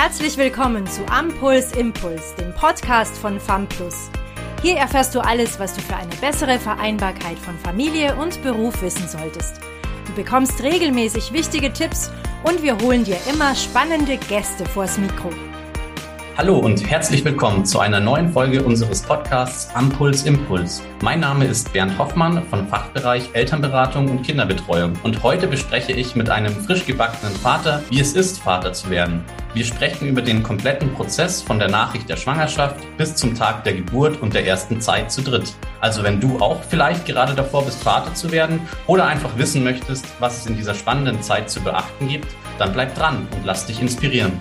Herzlich willkommen zu Ampuls Impuls, dem Podcast von FAMPLUS. Hier erfährst du alles, was du für eine bessere Vereinbarkeit von Familie und Beruf wissen solltest. Du bekommst regelmäßig wichtige Tipps und wir holen dir immer spannende Gäste vors Mikro. Hallo und herzlich willkommen zu einer neuen Folge unseres Podcasts Ampuls Impuls. Mein Name ist Bernd Hoffmann vom Fachbereich Elternberatung und Kinderbetreuung und heute bespreche ich mit einem frisch gebackenen Vater, wie es ist, Vater zu werden. Wir sprechen über den kompletten Prozess von der Nachricht der Schwangerschaft bis zum Tag der Geburt und der ersten Zeit zu dritt. Also wenn du auch vielleicht gerade davor bist, Vater zu werden oder einfach wissen möchtest, was es in dieser spannenden Zeit zu beachten gibt, dann bleib dran und lass dich inspirieren.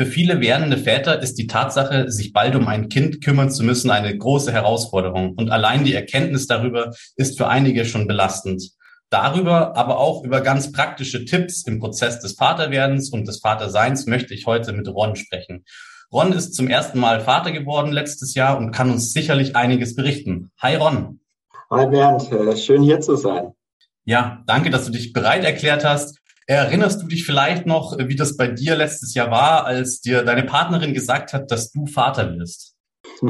Für viele werdende Väter ist die Tatsache, sich bald um ein Kind kümmern zu müssen, eine große Herausforderung. Und allein die Erkenntnis darüber ist für einige schon belastend. Darüber, aber auch über ganz praktische Tipps im Prozess des Vaterwerdens und des Vaterseins möchte ich heute mit Ron sprechen. Ron ist zum ersten Mal Vater geworden letztes Jahr und kann uns sicherlich einiges berichten. Hi Ron. Hi Bernd, äh, schön hier zu sein. Ja, danke, dass du dich bereit erklärt hast. Erinnerst du dich vielleicht noch, wie das bei dir letztes Jahr war, als dir deine Partnerin gesagt hat, dass du Vater wirst?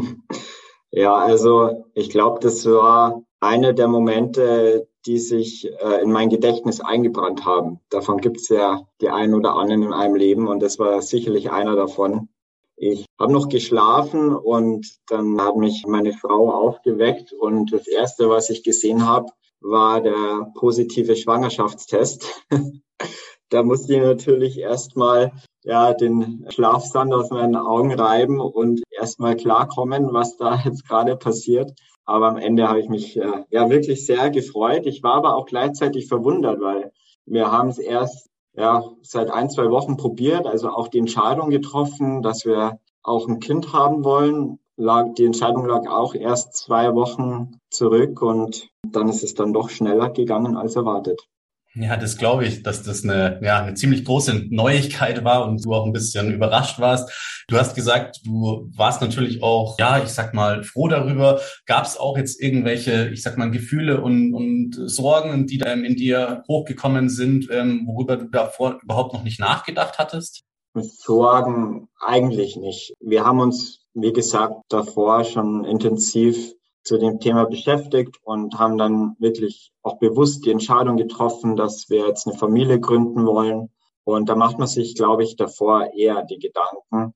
Ja, also ich glaube, das war eine der Momente, die sich äh, in mein Gedächtnis eingebrannt haben. Davon gibt es ja die einen oder anderen in einem Leben und das war sicherlich einer davon. Ich habe noch geschlafen und dann hat mich meine Frau aufgeweckt und das Erste, was ich gesehen habe, war der positive Schwangerschaftstest. da musste ich natürlich erstmal ja, den Schlafsand aus meinen Augen reiben und erstmal klarkommen, was da jetzt gerade passiert. Aber am Ende habe ich mich äh, ja wirklich sehr gefreut. Ich war aber auch gleichzeitig verwundert, weil wir haben es erst ja seit ein, zwei Wochen probiert, also auch die Entscheidung getroffen, dass wir auch ein Kind haben wollen. Lag, die Entscheidung lag auch erst zwei Wochen zurück und dann ist es dann doch schneller gegangen als erwartet. Ja, das glaube ich, dass das eine, ja, eine ziemlich große Neuigkeit war und du auch ein bisschen überrascht warst. Du hast gesagt, du warst natürlich auch, ja, ich sag mal, froh darüber. Gab es auch jetzt irgendwelche, ich sag mal, Gefühle und, und Sorgen, die da in dir hochgekommen sind, ähm, worüber du davor überhaupt noch nicht nachgedacht hattest? Sorgen eigentlich nicht. Wir haben uns, wie gesagt, davor schon intensiv zu dem Thema beschäftigt und haben dann wirklich auch bewusst die Entscheidung getroffen, dass wir jetzt eine Familie gründen wollen. Und da macht man sich, glaube ich, davor eher die Gedanken.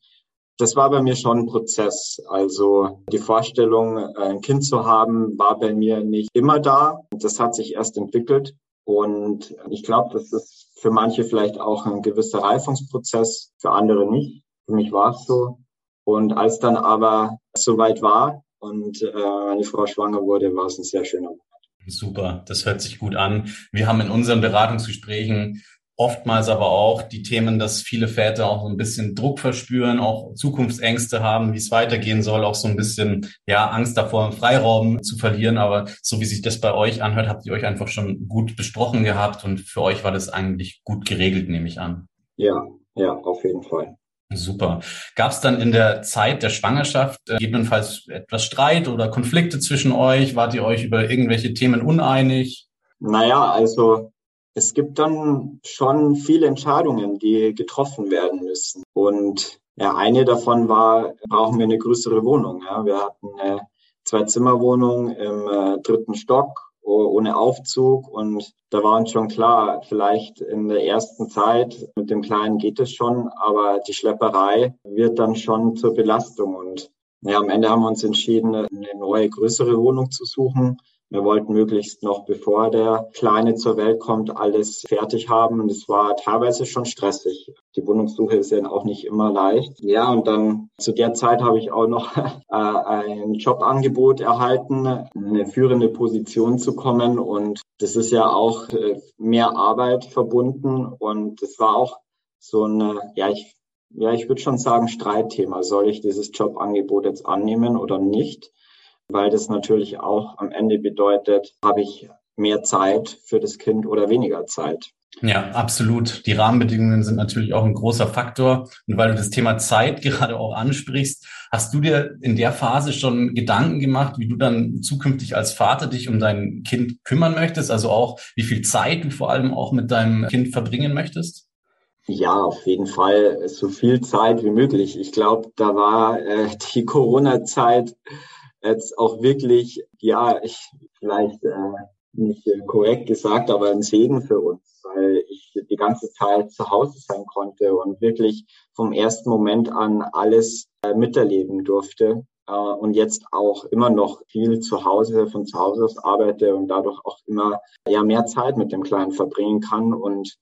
Das war bei mir schon ein Prozess. Also die Vorstellung, ein Kind zu haben, war bei mir nicht immer da. Das hat sich erst entwickelt. Und ich glaube, das ist für manche vielleicht auch ein gewisser Reifungsprozess, für andere nicht. Für mich war es so. Und als dann aber soweit war, und äh, meine Frau schwanger wurde, war es ein sehr schöner Moment. Super, das hört sich gut an. Wir haben in unseren Beratungsgesprächen oftmals aber auch die Themen, dass viele Väter auch so ein bisschen Druck verspüren, auch Zukunftsängste haben, wie es weitergehen soll, auch so ein bisschen ja Angst davor, Freiraum zu verlieren. Aber so wie sich das bei euch anhört, habt ihr euch einfach schon gut besprochen gehabt und für euch war das eigentlich gut geregelt, nehme ich an. Ja, ja, auf jeden Fall. Super. Gab es dann in der Zeit der Schwangerschaft äh, gegebenenfalls etwas Streit oder Konflikte zwischen euch? Wart ihr euch über irgendwelche Themen uneinig? Naja, also es gibt dann schon viele Entscheidungen, die getroffen werden müssen. Und ja, eine davon war, brauchen wir eine größere Wohnung. Ja? Wir hatten eine Zwei-Zimmer-Wohnung im äh, dritten Stock ohne Aufzug. Und da war uns schon klar, vielleicht in der ersten Zeit mit dem Kleinen geht es schon, aber die Schlepperei wird dann schon zur Belastung. Und ja, am Ende haben wir uns entschieden, eine neue, größere Wohnung zu suchen. Wir wollten möglichst noch, bevor der Kleine zur Welt kommt, alles fertig haben. Und es war teilweise schon stressig. Die Wohnungssuche ist ja auch nicht immer leicht. Ja, und dann zu der Zeit habe ich auch noch äh, ein Jobangebot erhalten, eine führende Position zu kommen. Und das ist ja auch äh, mehr Arbeit verbunden. Und es war auch so ein, ja, ich ja, ich würde schon sagen, Streitthema. Soll ich dieses Jobangebot jetzt annehmen oder nicht? Weil das natürlich auch am Ende bedeutet, habe ich mehr Zeit für das Kind oder weniger Zeit. Ja, absolut. Die Rahmenbedingungen sind natürlich auch ein großer Faktor. Und weil du das Thema Zeit gerade auch ansprichst, hast du dir in der Phase schon Gedanken gemacht, wie du dann zukünftig als Vater dich um dein Kind kümmern möchtest? Also auch, wie viel Zeit du vor allem auch mit deinem Kind verbringen möchtest? Ja, auf jeden Fall so viel Zeit wie möglich. Ich glaube, da war äh, die Corona-Zeit jetzt auch wirklich, ja, ich vielleicht äh, nicht äh, korrekt gesagt, aber ein Segen für uns, weil ich die ganze Zeit zu Hause sein konnte und wirklich vom ersten Moment an alles äh, miterleben durfte äh, und jetzt auch immer noch viel zu Hause von zu Hause aus arbeite und dadurch auch immer ja mehr Zeit mit dem Kleinen verbringen kann und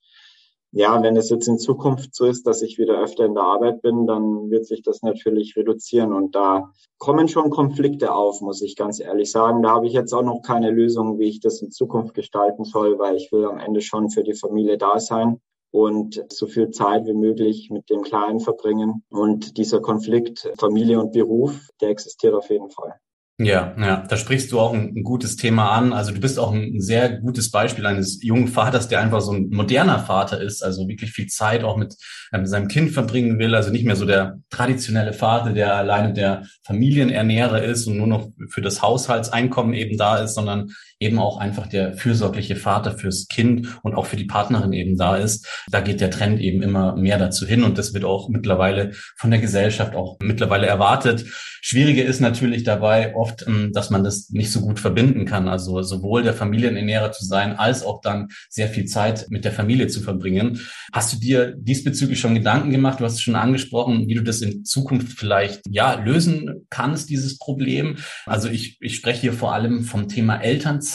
ja, wenn es jetzt in Zukunft so ist, dass ich wieder öfter in der Arbeit bin, dann wird sich das natürlich reduzieren. Und da kommen schon Konflikte auf, muss ich ganz ehrlich sagen. Da habe ich jetzt auch noch keine Lösung, wie ich das in Zukunft gestalten soll, weil ich will am Ende schon für die Familie da sein und so viel Zeit wie möglich mit dem Kleinen verbringen. Und dieser Konflikt Familie und Beruf, der existiert auf jeden Fall. Ja, ja, da sprichst du auch ein, ein, gutes Thema an. Also du bist auch ein sehr gutes Beispiel eines jungen Vaters, der einfach so ein moderner Vater ist, also wirklich viel Zeit auch mit ähm, seinem Kind verbringen will. Also nicht mehr so der traditionelle Vater, der alleine der Familienernährer ist und nur noch für das Haushaltseinkommen eben da ist, sondern eben auch einfach der fürsorgliche Vater fürs Kind und auch für die Partnerin eben da ist. Da geht der Trend eben immer mehr dazu hin und das wird auch mittlerweile von der Gesellschaft auch mittlerweile erwartet. Schwierige ist natürlich dabei oft, ähm, dass man das nicht so gut verbinden kann. Also sowohl der Familienernährer zu sein, als auch dann sehr viel Zeit mit der Familie zu verbringen. Hast du dir diesbezüglich schon Gedanken gemacht? Du hast es schon angesprochen, wie du das in Zukunft vielleicht, ja, lösen kannst, dieses Problem. Also ich, ich spreche hier vor allem vom Thema Elternzeit.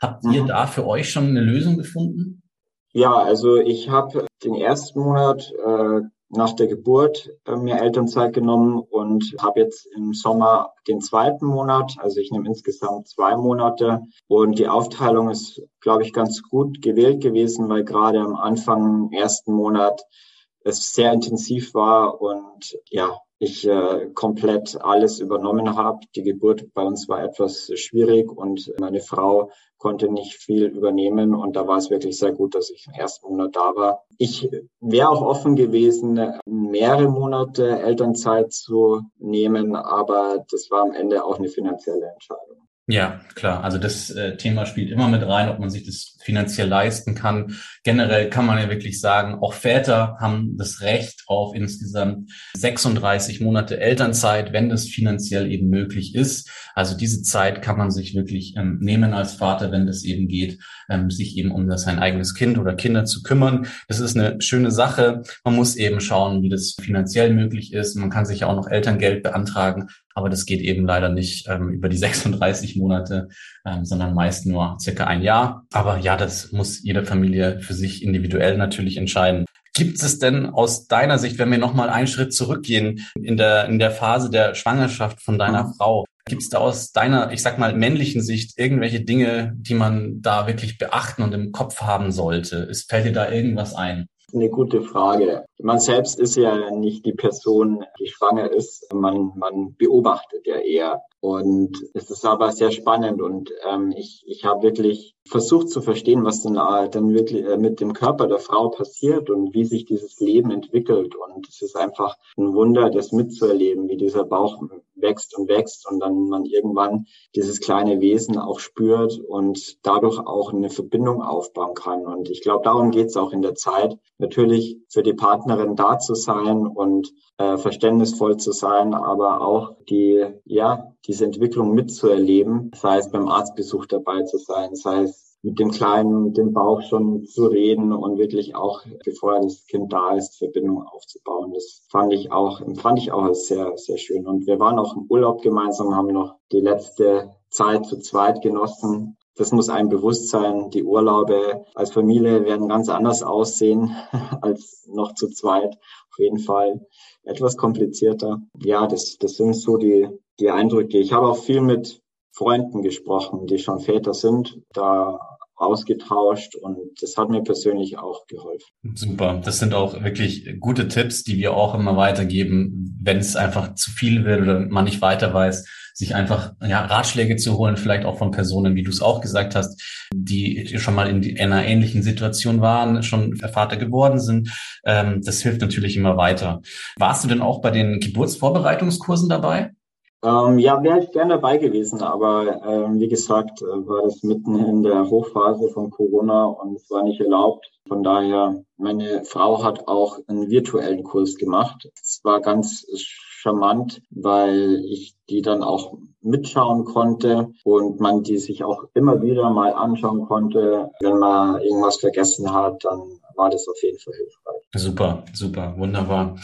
Habt ihr mhm. da für euch schon eine Lösung gefunden? Ja, also ich habe den ersten Monat äh, nach der Geburt äh, mir Elternzeit genommen und habe jetzt im Sommer den zweiten Monat. Also ich nehme insgesamt zwei Monate und die Aufteilung ist, glaube ich, ganz gut gewählt gewesen, weil gerade am Anfang im ersten Monat es sehr intensiv war und ja, ich äh, komplett alles übernommen habe. Die Geburt bei uns war etwas schwierig und meine Frau konnte nicht viel übernehmen und da war es wirklich sehr gut, dass ich im ersten Monat da war. Ich wäre auch offen gewesen, mehrere Monate Elternzeit zu nehmen, aber das war am Ende auch eine finanzielle Entscheidung. Ja, klar. Also das äh, Thema spielt immer mit rein, ob man sich das finanziell leisten kann. Generell kann man ja wirklich sagen, auch Väter haben das Recht auf insgesamt 36 Monate Elternzeit, wenn das finanziell eben möglich ist. Also diese Zeit kann man sich wirklich ähm, nehmen als Vater, wenn das eben geht, ähm, sich eben um sein eigenes Kind oder Kinder zu kümmern. Das ist eine schöne Sache. Man muss eben schauen, wie das finanziell möglich ist. Man kann sich ja auch noch Elterngeld beantragen. Aber das geht eben leider nicht ähm, über die 36 Monate, ähm, sondern meist nur circa ein Jahr. Aber ja, das muss jede Familie für sich individuell natürlich entscheiden. Gibt es denn aus deiner Sicht, wenn wir nochmal einen Schritt zurückgehen in der, in der Phase der Schwangerschaft von deiner mhm. Frau, gibt es da aus deiner, ich sag mal, männlichen Sicht irgendwelche Dinge, die man da wirklich beachten und im Kopf haben sollte? Ist, fällt dir da irgendwas ein? Eine gute Frage. Man selbst ist ja nicht die Person, die schwanger ist. Man, man beobachtet ja eher. Und es ist aber sehr spannend und ähm, ich, ich habe wirklich versucht zu verstehen, was dann, äh, dann wirklich äh, mit dem Körper der Frau passiert und wie sich dieses Leben entwickelt. Und es ist einfach ein Wunder, das mitzuerleben, wie dieser Bauch wächst und wächst und dann man irgendwann dieses kleine Wesen auch spürt und dadurch auch eine Verbindung aufbauen kann. Und ich glaube, darum geht es auch in der Zeit. Natürlich für die Partnerin da zu sein und äh, verständnisvoll zu sein, aber auch die, ja, diese Entwicklung mitzuerleben, sei es beim Arztbesuch dabei zu sein, sei es mit dem Kleinen, dem Bauch schon zu reden und wirklich auch, bevor das Kind da ist, Verbindung aufzubauen. Das fand ich auch, fand ich auch sehr, sehr schön. Und wir waren auch im Urlaub gemeinsam, haben noch die letzte Zeit zu zweit genossen. Das muss einem bewusst sein. Die Urlaube als Familie werden ganz anders aussehen als noch zu zweit. Auf jeden Fall etwas komplizierter. Ja, das, das sind so die, die Eindrücke. Ich habe auch viel mit Freunden gesprochen, die schon Väter sind. Da ausgetauscht und das hat mir persönlich auch geholfen. Super, das sind auch wirklich gute Tipps, die wir auch immer weitergeben, wenn es einfach zu viel wird oder man nicht weiter weiß, sich einfach ja, Ratschläge zu holen, vielleicht auch von Personen, wie du es auch gesagt hast, die schon mal in, einer ähnlichen Situation waren, schon Vater geworden sind. Ähm, das hilft natürlich immer weiter. Warst du denn auch bei den Geburtsvorbereitungskursen dabei? Ähm, ja, wäre ich gerne dabei gewesen, aber ähm, wie gesagt, äh, war das mitten in der Hochphase von Corona und es war nicht erlaubt. Von daher, meine Frau hat auch einen virtuellen Kurs gemacht. Es war ganz charmant, weil ich die dann auch mitschauen konnte und man die sich auch immer wieder mal anschauen konnte. Wenn man irgendwas vergessen hat, dann war das auf jeden Fall hilfreich. Super, super, wunderbar.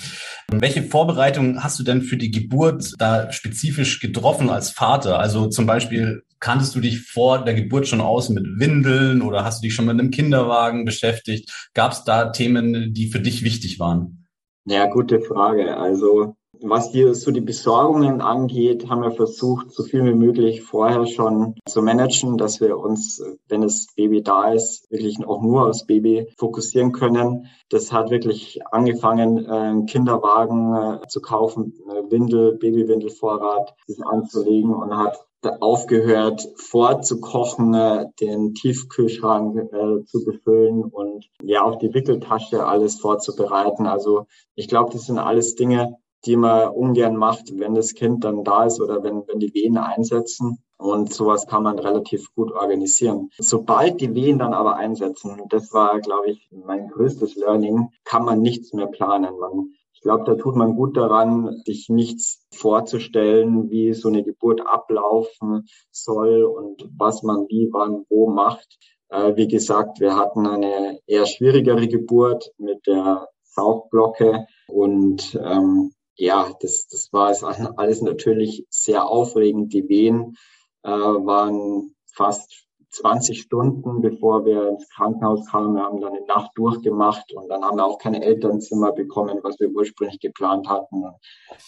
Und welche Vorbereitungen hast du denn für die Geburt da spezifisch getroffen als Vater? Also zum Beispiel, kanntest du dich vor der Geburt schon aus mit Windeln oder hast du dich schon mit einem Kinderwagen beschäftigt? Gab es da Themen, die für dich wichtig waren? Ja, gute Frage. Also was die, so die Besorgungen angeht, haben wir versucht, so viel wie möglich vorher schon zu managen, dass wir uns, wenn das Baby da ist, wirklich auch nur aufs Baby fokussieren können. Das hat wirklich angefangen, einen Kinderwagen äh, zu kaufen, Windel, Babywindelvorrat, das anzulegen und hat aufgehört vorzukochen, äh, den Tiefkühlschrank äh, zu befüllen und ja auch die Wickeltasche alles vorzubereiten. Also ich glaube, das sind alles Dinge, die man ungern macht, wenn das Kind dann da ist oder wenn, wenn die Wehen einsetzen. Und sowas kann man relativ gut organisieren. Sobald die Wehen dann aber einsetzen, das war, glaube ich, mein größtes Learning, kann man nichts mehr planen. Man, ich glaube, da tut man gut daran, sich nichts vorzustellen, wie so eine Geburt ablaufen soll und was man wie, wann, wo macht. Äh, wie gesagt, wir hatten eine eher schwierigere Geburt mit der Saugglocke und ähm, ja, das, das war es alles natürlich sehr aufregend. Die Wehen äh, waren fast 20 Stunden, bevor wir ins Krankenhaus kamen. Wir haben dann eine Nacht durchgemacht und dann haben wir auch keine Elternzimmer bekommen, was wir ursprünglich geplant hatten.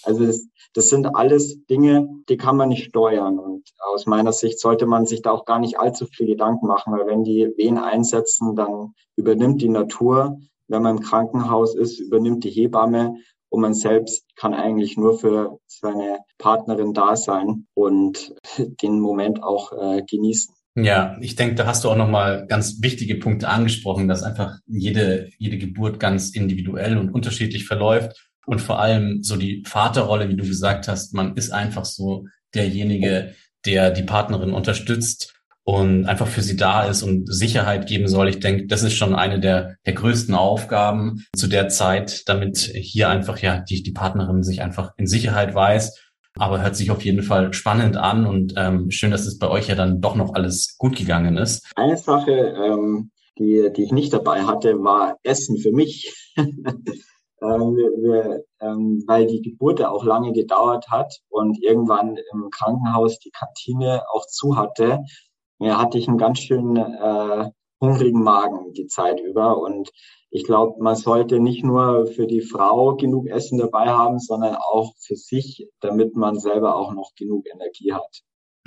Also das, das sind alles Dinge, die kann man nicht steuern. Und aus meiner Sicht sollte man sich da auch gar nicht allzu viel Gedanken machen, weil wenn die Wehen einsetzen, dann übernimmt die Natur. Wenn man im Krankenhaus ist, übernimmt die Hebamme und man selbst kann eigentlich nur für seine Partnerin da sein und den Moment auch äh, genießen. Ja, ich denke, da hast du auch nochmal ganz wichtige Punkte angesprochen, dass einfach jede, jede Geburt ganz individuell und unterschiedlich verläuft. Und vor allem so die Vaterrolle, wie du gesagt hast, man ist einfach so derjenige, der die Partnerin unterstützt und einfach für sie da ist und Sicherheit geben soll. Ich denke, das ist schon eine der, der größten Aufgaben zu der Zeit, damit hier einfach ja die, die Partnerin sich einfach in Sicherheit weiß. Aber hört sich auf jeden Fall spannend an und ähm, schön, dass es bei euch ja dann doch noch alles gut gegangen ist. Eine Sache, ähm, die, die ich nicht dabei hatte, war Essen für mich. ähm, wir, ähm, weil die Geburt auch lange gedauert hat und irgendwann im Krankenhaus die Kantine auch zu hatte, ja, hatte ich einen ganz schön äh, hungrigen Magen die Zeit über. Und ich glaube, man sollte nicht nur für die Frau genug Essen dabei haben, sondern auch für sich, damit man selber auch noch genug Energie hat.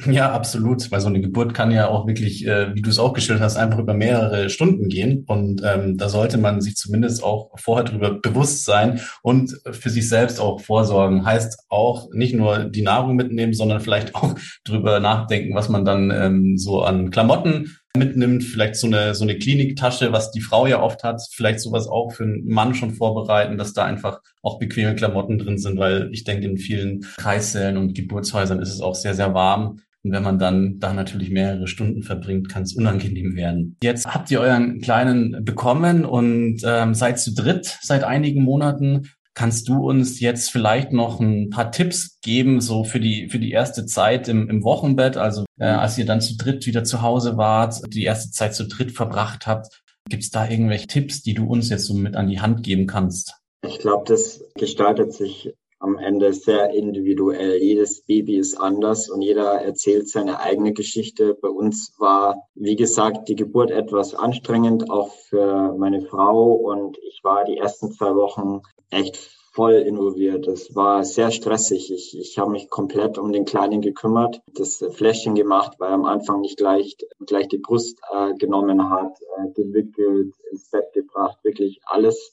Ja, absolut, weil so eine Geburt kann ja auch wirklich, äh, wie du es auch geschildert hast, einfach über mehrere Stunden gehen. Und ähm, da sollte man sich zumindest auch vorher darüber bewusst sein und für sich selbst auch vorsorgen. Heißt auch nicht nur die Nahrung mitnehmen, sondern vielleicht auch drüber nachdenken, was man dann ähm, so an Klamotten mitnimmt, vielleicht so eine, so eine Kliniktasche, was die Frau ja oft hat, vielleicht sowas auch für einen Mann schon vorbereiten, dass da einfach auch bequeme Klamotten drin sind, weil ich denke, in vielen Kreissälen und Geburtshäusern ist es auch sehr, sehr warm. Und wenn man dann da natürlich mehrere Stunden verbringt, kann es unangenehm werden. Jetzt habt ihr euren Kleinen bekommen und ähm, seid zu dritt seit einigen Monaten. Kannst du uns jetzt vielleicht noch ein paar Tipps geben, so für die, für die erste Zeit im, im Wochenbett, also äh, als ihr dann zu dritt wieder zu Hause wart, die erste Zeit zu dritt verbracht habt? Gibt es da irgendwelche Tipps, die du uns jetzt so mit an die Hand geben kannst? Ich glaube, das gestaltet sich am Ende sehr individuell. Jedes Baby ist anders und jeder erzählt seine eigene Geschichte. Bei uns war, wie gesagt, die Geburt etwas anstrengend, auch für meine Frau. Und ich war die ersten zwei Wochen echt voll involviert. Es war sehr stressig. Ich, ich habe mich komplett um den Kleinen gekümmert, das Fläschchen gemacht, weil er am Anfang nicht gleich, gleich die Brust äh, genommen hat, äh, gewickelt, ins Bett gebracht, wirklich alles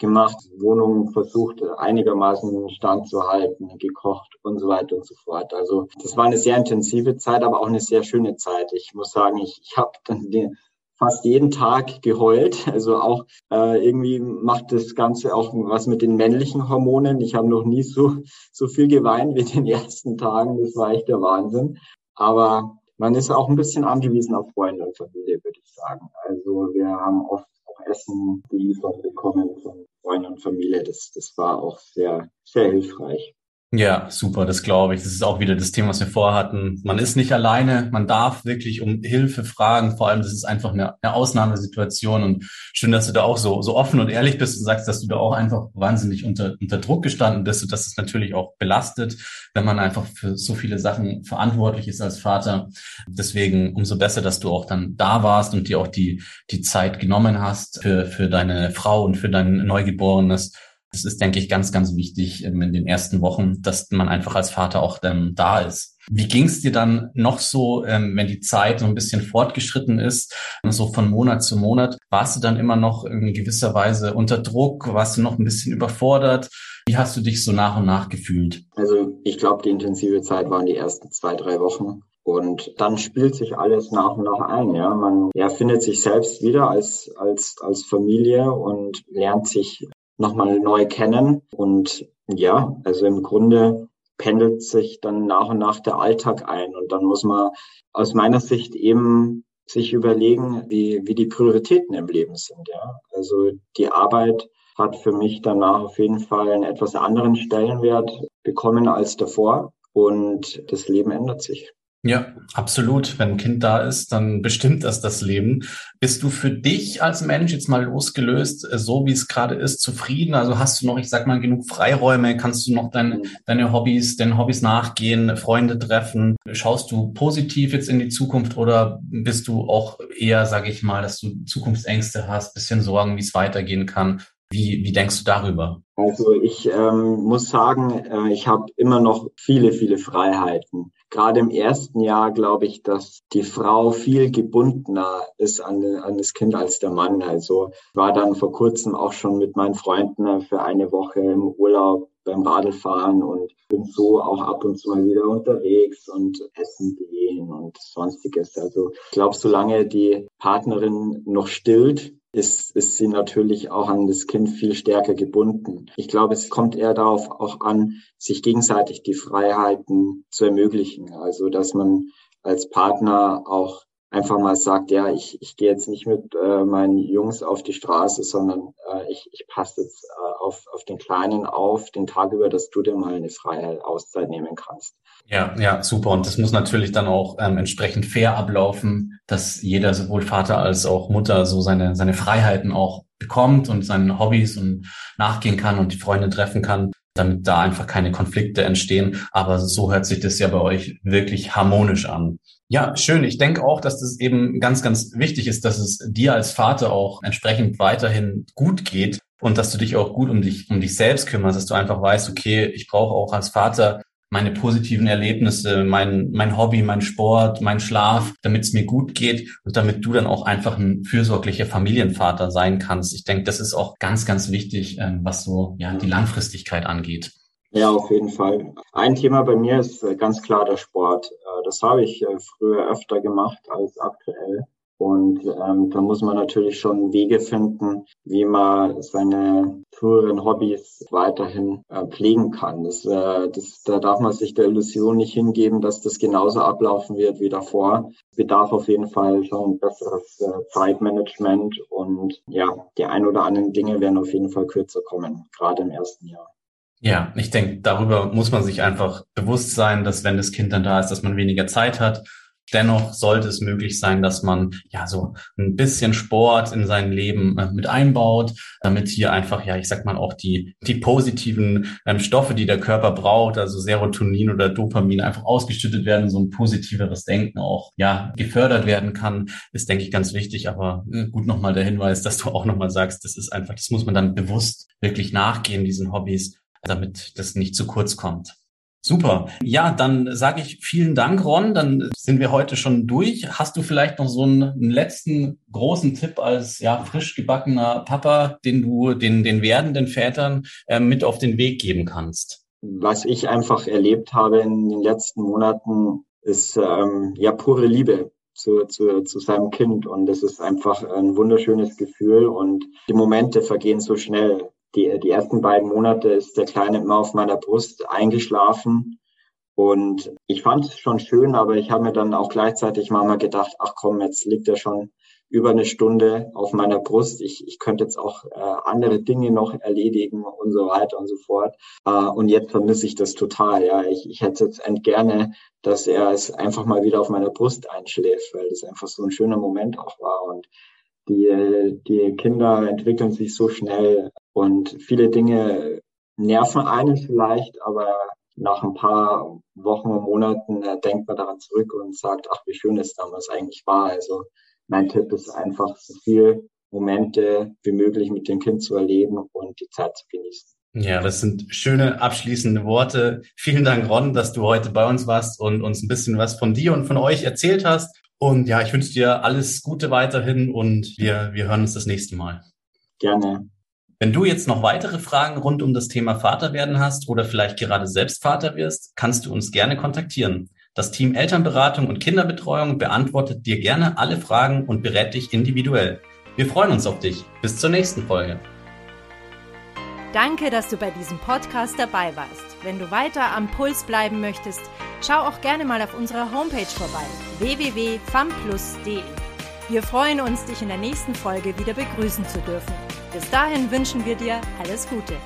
gemacht, Wohnungen versucht einigermaßen in Stand zu halten, gekocht und so weiter und so fort. Also das war eine sehr intensive Zeit, aber auch eine sehr schöne Zeit. Ich muss sagen, ich, ich habe dann den, fast jeden Tag geheult. Also auch äh, irgendwie macht das Ganze auch was mit den männlichen Hormonen. Ich habe noch nie so, so viel geweint wie in den ersten Tagen. Das war echt der Wahnsinn. Aber man ist auch ein bisschen angewiesen auf Freunde und Familie, würde ich sagen. Also wir haben oft auch Essen geliefert bekommen von Freunden und Familie. Das, das war auch sehr, sehr hilfreich. Ja, super, das glaube ich. Das ist auch wieder das Thema, was wir vorhatten. Man ist nicht alleine, man darf wirklich um Hilfe fragen. Vor allem, das ist einfach eine, eine, Ausnahmesituation und schön, dass du da auch so, so offen und ehrlich bist und sagst, dass du da auch einfach wahnsinnig unter, unter Druck gestanden bist und dass es natürlich auch belastet, wenn man einfach für so viele Sachen verantwortlich ist als Vater. Deswegen umso besser, dass du auch dann da warst und dir auch die, die Zeit genommen hast für, für deine Frau und für dein Neugeborenes das ist, denke ich, ganz, ganz wichtig ähm, in den ersten Wochen, dass man einfach als Vater auch ähm, da ist. Wie ging es dir dann noch so, ähm, wenn die Zeit so ein bisschen fortgeschritten ist, so von Monat zu Monat? Warst du dann immer noch in gewisser Weise unter Druck? Warst du noch ein bisschen überfordert? Wie hast du dich so nach und nach gefühlt? Also ich glaube, die intensive Zeit waren die ersten zwei, drei Wochen. Und dann spielt sich alles nach und nach ein. Ja, man ja, findet sich selbst wieder als als als Familie und lernt sich nochmal neu kennen. Und ja, also im Grunde pendelt sich dann nach und nach der Alltag ein. Und dann muss man aus meiner Sicht eben sich überlegen, wie, wie die Prioritäten im Leben sind. Ja, also die Arbeit hat für mich danach auf jeden Fall einen etwas anderen Stellenwert bekommen als davor. Und das Leben ändert sich. Ja, absolut. Wenn ein Kind da ist, dann bestimmt das das Leben. Bist du für dich als Mensch jetzt mal losgelöst, äh, so wie es gerade ist, zufrieden? Also hast du noch, ich sag mal, genug Freiräume? Kannst du noch dein, deine Hobbys, den Hobbys nachgehen, Freunde treffen? Schaust du positiv jetzt in die Zukunft oder bist du auch eher, sage ich mal, dass du Zukunftsängste hast, bisschen Sorgen, wie es weitergehen kann? Wie, wie denkst du darüber? Also ich ähm, muss sagen, äh, ich habe immer noch viele, viele Freiheiten. Gerade im ersten Jahr glaube ich, dass die Frau viel gebundener ist an, an das Kind als der Mann. Also war dann vor kurzem auch schon mit meinen Freunden für eine Woche im Urlaub beim Radlfahren und bin so auch ab und zu mal wieder unterwegs und essen gehen und sonstiges. Also ich glaube, solange die Partnerin noch stillt, ist, ist sie natürlich auch an das Kind viel stärker gebunden. Ich glaube, es kommt eher darauf auch an, sich gegenseitig die Freiheiten zu ermöglichen. Also, dass man als Partner auch einfach mal sagt, ja, ich, ich gehe jetzt nicht mit äh, meinen Jungs auf die Straße, sondern äh, ich, ich passe jetzt äh, auf, auf den Kleinen auf, den Tag über, dass du dir mal eine freie Auszeit nehmen kannst. Ja, ja, super. Und das muss natürlich dann auch ähm, entsprechend fair ablaufen, dass jeder, sowohl Vater als auch Mutter, so seine, seine Freiheiten auch bekommt und seinen Hobbys und nachgehen kann und die Freunde treffen kann damit da einfach keine Konflikte entstehen. Aber so hört sich das ja bei euch wirklich harmonisch an. Ja, schön. Ich denke auch, dass das eben ganz, ganz wichtig ist, dass es dir als Vater auch entsprechend weiterhin gut geht und dass du dich auch gut um dich, um dich selbst kümmerst, dass du einfach weißt, okay, ich brauche auch als Vater meine positiven Erlebnisse, mein, mein Hobby, mein Sport, mein Schlaf, damit es mir gut geht und damit du dann auch einfach ein fürsorglicher Familienvater sein kannst. Ich denke, das ist auch ganz, ganz wichtig, ähm, was so ja die Langfristigkeit angeht. Ja, auf jeden Fall. Ein Thema bei mir ist äh, ganz klar der Sport. Äh, das habe ich äh, früher öfter gemacht als aktuell. Und ähm, da muss man natürlich schon Wege finden, wie man seine früheren Hobbys weiterhin äh, pflegen kann. Das, äh, das, da darf man sich der Illusion nicht hingeben, dass das genauso ablaufen wird wie davor. Es bedarf auf jeden Fall schon besseres äh, Zeitmanagement und ja, die ein oder anderen Dinge werden auf jeden Fall kürzer kommen, gerade im ersten Jahr. Ja, ich denke, darüber muss man sich einfach bewusst sein, dass wenn das Kind dann da ist, dass man weniger Zeit hat Dennoch sollte es möglich sein, dass man ja so ein bisschen Sport in sein Leben äh, mit einbaut, damit hier einfach, ja, ich sag mal auch die, die positiven ähm, Stoffe, die der Körper braucht, also Serotonin oder Dopamin einfach ausgeschüttet werden, so ein positiveres Denken auch, ja, gefördert werden kann, ist, denke ich, ganz wichtig. Aber äh, gut nochmal der Hinweis, dass du auch nochmal sagst, das ist einfach, das muss man dann bewusst wirklich nachgehen, diesen Hobbys damit das nicht zu kurz kommt. Super. Ja, dann sage ich vielen Dank, Ron. Dann sind wir heute schon durch. Hast du vielleicht noch so einen, letzten großen Tipp als ja frisch gebackener Papa, den du den den werdenden Vätern äh, mit auf den Weg geben kannst? Was ich einfach erlebt habe in den letzten Monaten, ist ähm, ja pure Liebe zu, zu, zu seinem Kind und das ist einfach ein wunderschönes Gefühl und die Momente vergehen so schnell die, die ersten beiden Monate ist der Kleine immer auf meiner Brust eingeschlafen. Und ich fand es schon schön, aber ich habe mir dann auch gleichzeitig mal gedacht, ach komm, jetzt liegt er schon über eine Stunde auf meiner Brust. Ich, ich könnte jetzt auch äh, andere Dinge noch erledigen und so weiter und so fort. Äh, und jetzt vermisse ich das total. Ja, ich, ich hätte jetzt gerne, dass er es einfach mal wieder auf meiner Brust einschläft, weil das einfach so ein schöner Moment auch war. Und die, die Kinder entwickeln sich so schnell und viele Dinge nerven einen vielleicht, aber nach ein paar Wochen und Monaten äh, denkt man daran zurück und sagt, ach, wie schön es damals eigentlich war. Also mein Tipp ist einfach, so viel Momente wie möglich mit dem Kind zu erleben und die Zeit zu genießen. Ja, das sind schöne abschließende Worte. Vielen Dank, Ron, dass du heute bei uns warst und uns ein bisschen was von dir und von euch erzählt hast. Und ja, ich wünsche dir alles Gute weiterhin und wir, wir hören uns das nächste Mal. Gerne. Wenn du jetzt noch weitere Fragen rund um das Thema Vaterwerden hast oder vielleicht gerade selbst Vater wirst, kannst du uns gerne kontaktieren. Das Team Elternberatung und Kinderbetreuung beantwortet dir gerne alle Fragen und berät dich individuell. Wir freuen uns auf dich. Bis zur nächsten Folge. Danke, dass du bei diesem Podcast dabei warst. Wenn du weiter am Puls bleiben möchtest, schau auch gerne mal auf unserer Homepage vorbei www.famplus.de. Wir freuen uns, dich in der nächsten Folge wieder begrüßen zu dürfen. Bis dahin wünschen wir dir alles Gute.